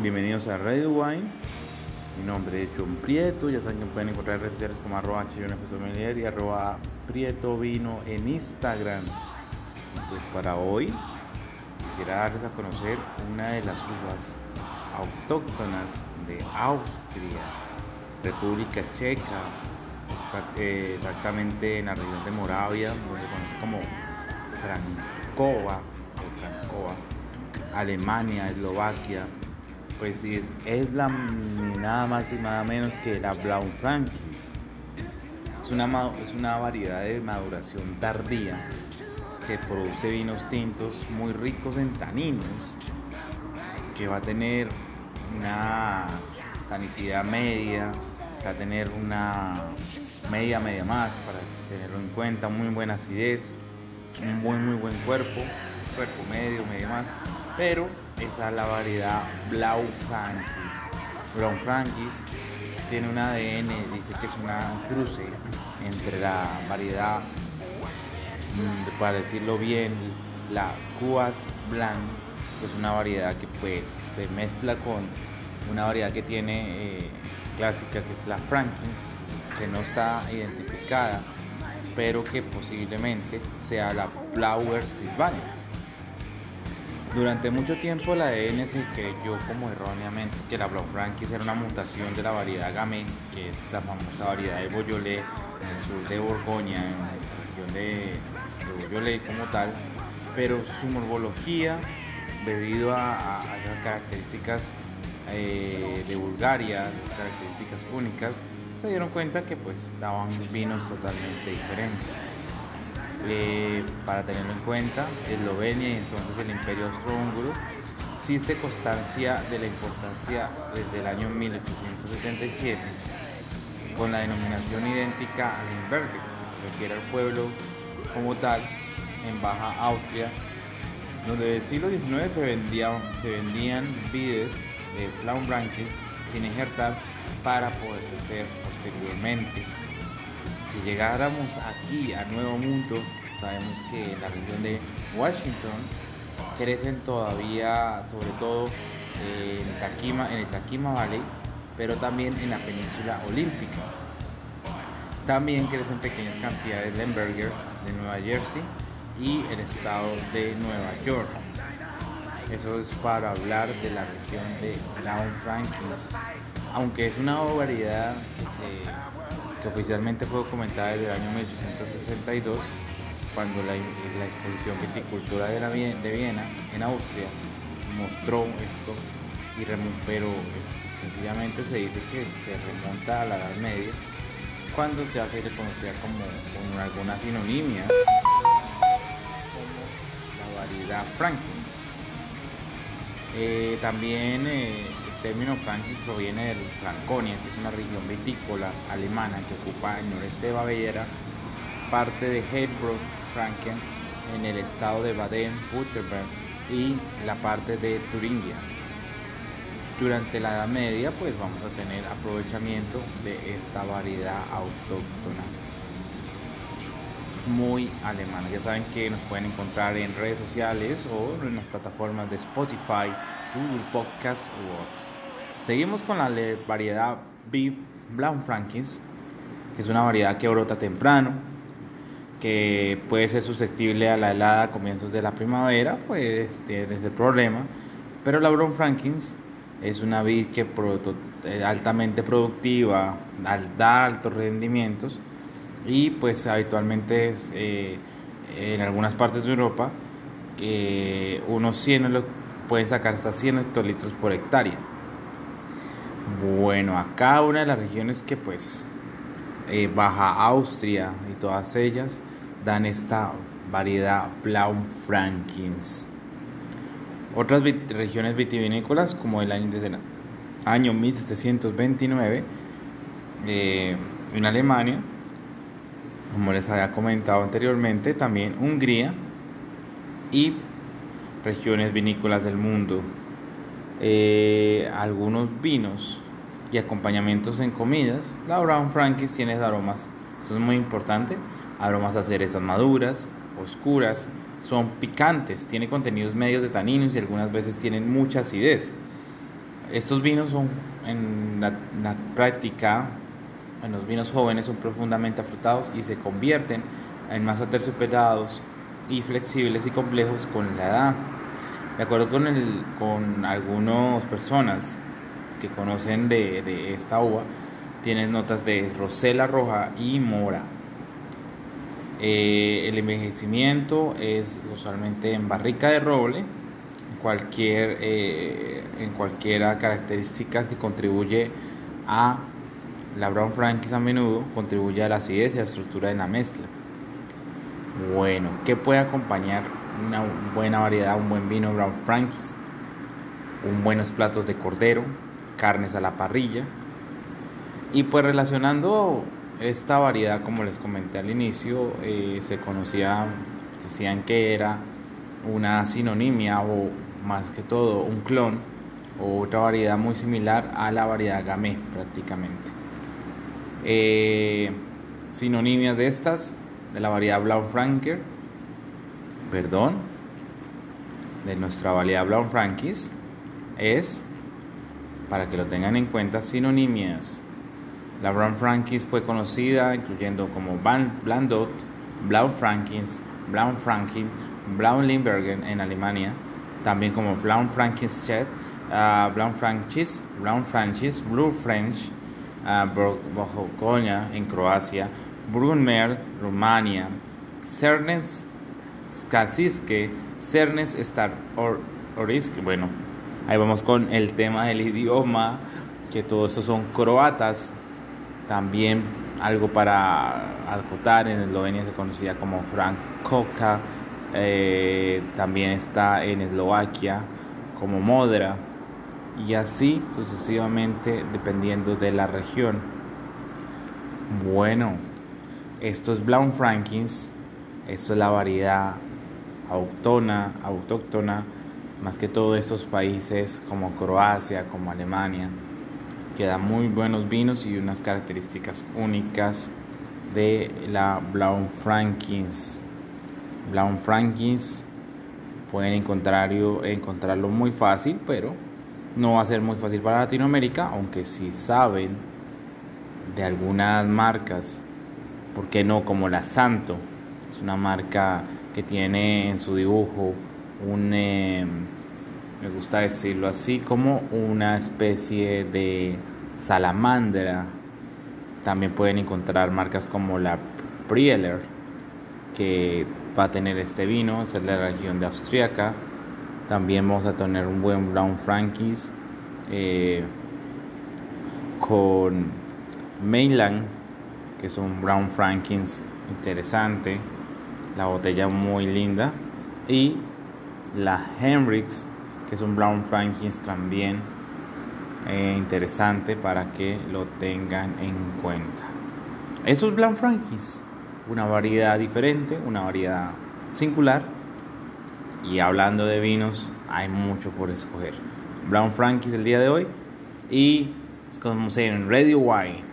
Bienvenidos a Radio Wine. Mi nombre es John Prieto. Ya saben que pueden encontrar en redes sociales como arroba y arroba Prieto Vino en Instagram. Pues para hoy quisiera darles a conocer una de las uvas autóctonas de Austria, República Checa, eh, exactamente en la región de Moravia, donde se conoce como Francova o Francova, Alemania, Eslovaquia pues es la ni nada más y nada menos que la Brown Frankis. Es una, es una variedad de maduración tardía que produce vinos tintos muy ricos en taninos, que va a tener una tanicidad media, va a tener una media, media más, para tenerlo en cuenta, muy buena acidez, un muy, muy buen cuerpo, cuerpo medio, medio más, pero esa es la variedad Blau Frankis. Blau Frankis tiene un ADN, dice que es una cruce entre la variedad, mm, para decirlo bien, la Cuas Blanc, que es una variedad que pues se mezcla con una variedad que tiene eh, clásica que es la Frankins, que no está identificada, pero que posiblemente sea la Flower Sylvania. Durante mucho tiempo la ADN se creyó como erróneamente que la Blaufrankis era una mutación de la variedad Gamay, que es la famosa variedad de Beaujolais en el sur de Borgoña, en la región de, Beaujolais como tal, pero su morfología, debido a, las características eh, de Bulgaria, las características únicas, se dieron cuenta que pues daban vinos totalmente diferentes. Eh, para tenerlo en cuenta, Eslovenia y entonces el Imperio Austrohúngaro, existe constancia de la importancia desde el año 1877 con la denominación idéntica a Limberger, que refiere al pueblo como tal en Baja Austria, donde desde el siglo XIX se vendían, se vides de Flaunbranques sin ejertar para poder crecer posteriormente si llegáramos aquí a Nuevo Mundo, sabemos que la región de Washington crecen todavía, sobre todo en, Takima, en el Takima Valley, pero también en la península olímpica. También crecen pequeñas cantidades de Lemberger de Nueva Jersey y el estado de Nueva York. Eso es para hablar de la región de Down Frankins. Aunque es una variedad que se que oficialmente fue documentada desde el año 1862, cuando la, exposición Viticultura de, la, de Viena en Austria mostró esto, y pero sencillamente se dice que se remonta a la Edad Media, cuando se le conocía como con alguna sinonimia como la variedad Franklin. Eh, también eh, término Frankis proviene del Franconia, que es una región vitícola alemana que ocupa el noreste de Baviera, parte de Heilbronn, Franken, en el estado de Baden-Württemberg y la parte de Turingia. Durante la Edad Media, pues vamos a tener aprovechamiento de esta variedad autóctona muy alemana. Ya saben que nos pueden encontrar en redes sociales o en las plataformas de Spotify, Google Podcast u otros. Seguimos con la variedad Beef Brown Frankins, que es una variedad que brota temprano, que puede ser susceptible a la helada a comienzos de la primavera, pues tiene ese problema. Pero la Brown Frankins es una vid que es altamente productiva, da altos rendimientos y pues habitualmente eh, en algunas partes de Europa unos 100 pueden sacar hasta 100 hectolitros por hectárea. Bueno, acá una de las regiones que pues eh, Baja Austria y todas ellas dan esta variedad Blau Frankins. Otras regiones vitivinícolas como el año, desde el año 1729 eh, en Alemania, como les había comentado anteriormente, también Hungría y regiones vinícolas del mundo eh, algunos vinos y acompañamientos en comidas, la Brown Frankis tiene aromas, esto es muy importante, aromas a cerezas maduras, oscuras, son picantes, tiene contenidos medios de taninos y algunas veces tienen mucha acidez. Estos vinos son en la, práctica, en los vinos jóvenes son profundamente afrutados y se convierten en más aterciopelados y flexibles y complejos con la edad. De acuerdo con, el, con algunas personas que conocen de, esta uva, tienen notas de rosela roja y mora. Eh, el envejecimiento es usualmente en barrica de roble, cualquier, eh, en cualquiera características que contribuye a la Brown Frankis a menudo contribuye a la acidez y a la estructura de la mezcla. Bueno, ¿qué puede acompañar una buena variedad, un buen vino Brown Frankis? Un buenos platos de cordero, carnes a la parrilla. Y pues relacionando esta variedad, como les comenté al inicio, eh, se conocía, decían que era una sinonimia o más que todo un clon o otra variedad muy similar a la variedad Gamay prácticamente. Eh, sinonimias de estas, de la variedad Blaufranker, perdón, de nuestra variedad Blaufrankis, es, para que lo tengan en cuenta, sinonimias. La Brown Frankis fue conocida incluyendo como Blandot, Blau Frankins, Blau Frankin, Blau Limbergen en Alemania, también como Blau Frankenstedt, uh, Blau Frankis, Blau Francis, Blue French, uh, en Croacia, Brunmer, Rumania, Cernes Skasiske, Cernes Star or, bueno, ahí vamos con el tema del idioma, que todos estos son croatas, también algo para acotar, en Eslovenia se conocía como Frankoka, eh, también está en Eslovaquia como Modra y así sucesivamente dependiendo de la región. Bueno, esto es Blaun Frankins, esto es la variedad autóctona, autóctona, más que todo estos países como Croacia, como Alemania que da muy buenos vinos y unas características únicas de la Blaufrankins. Blaufrankins pueden encontrarlo, muy fácil, pero no va a ser muy fácil para Latinoamérica, aunque si saben de algunas marcas, ¿por qué no? Como la Santo, es una marca que tiene en su dibujo un, em, me gusta decirlo así, como una especie de salamandra. También pueden encontrar marcas como la Prieler, que va a tener este vino, es de la región de Austriaca. También vamos a tener un buen Brown Frankis eh, con Mainland, que es un Brown Frankins interesante. La botella muy linda. Y la Henrix, que es un Brown Frankins también eh, interesante para que lo tengan en cuenta. Eso es Blanc Frankis, una variedad diferente, una variedad singular. Y hablando de vinos, hay mucho por escoger. Brown Frankis el día de hoy y es como en Radio Wine.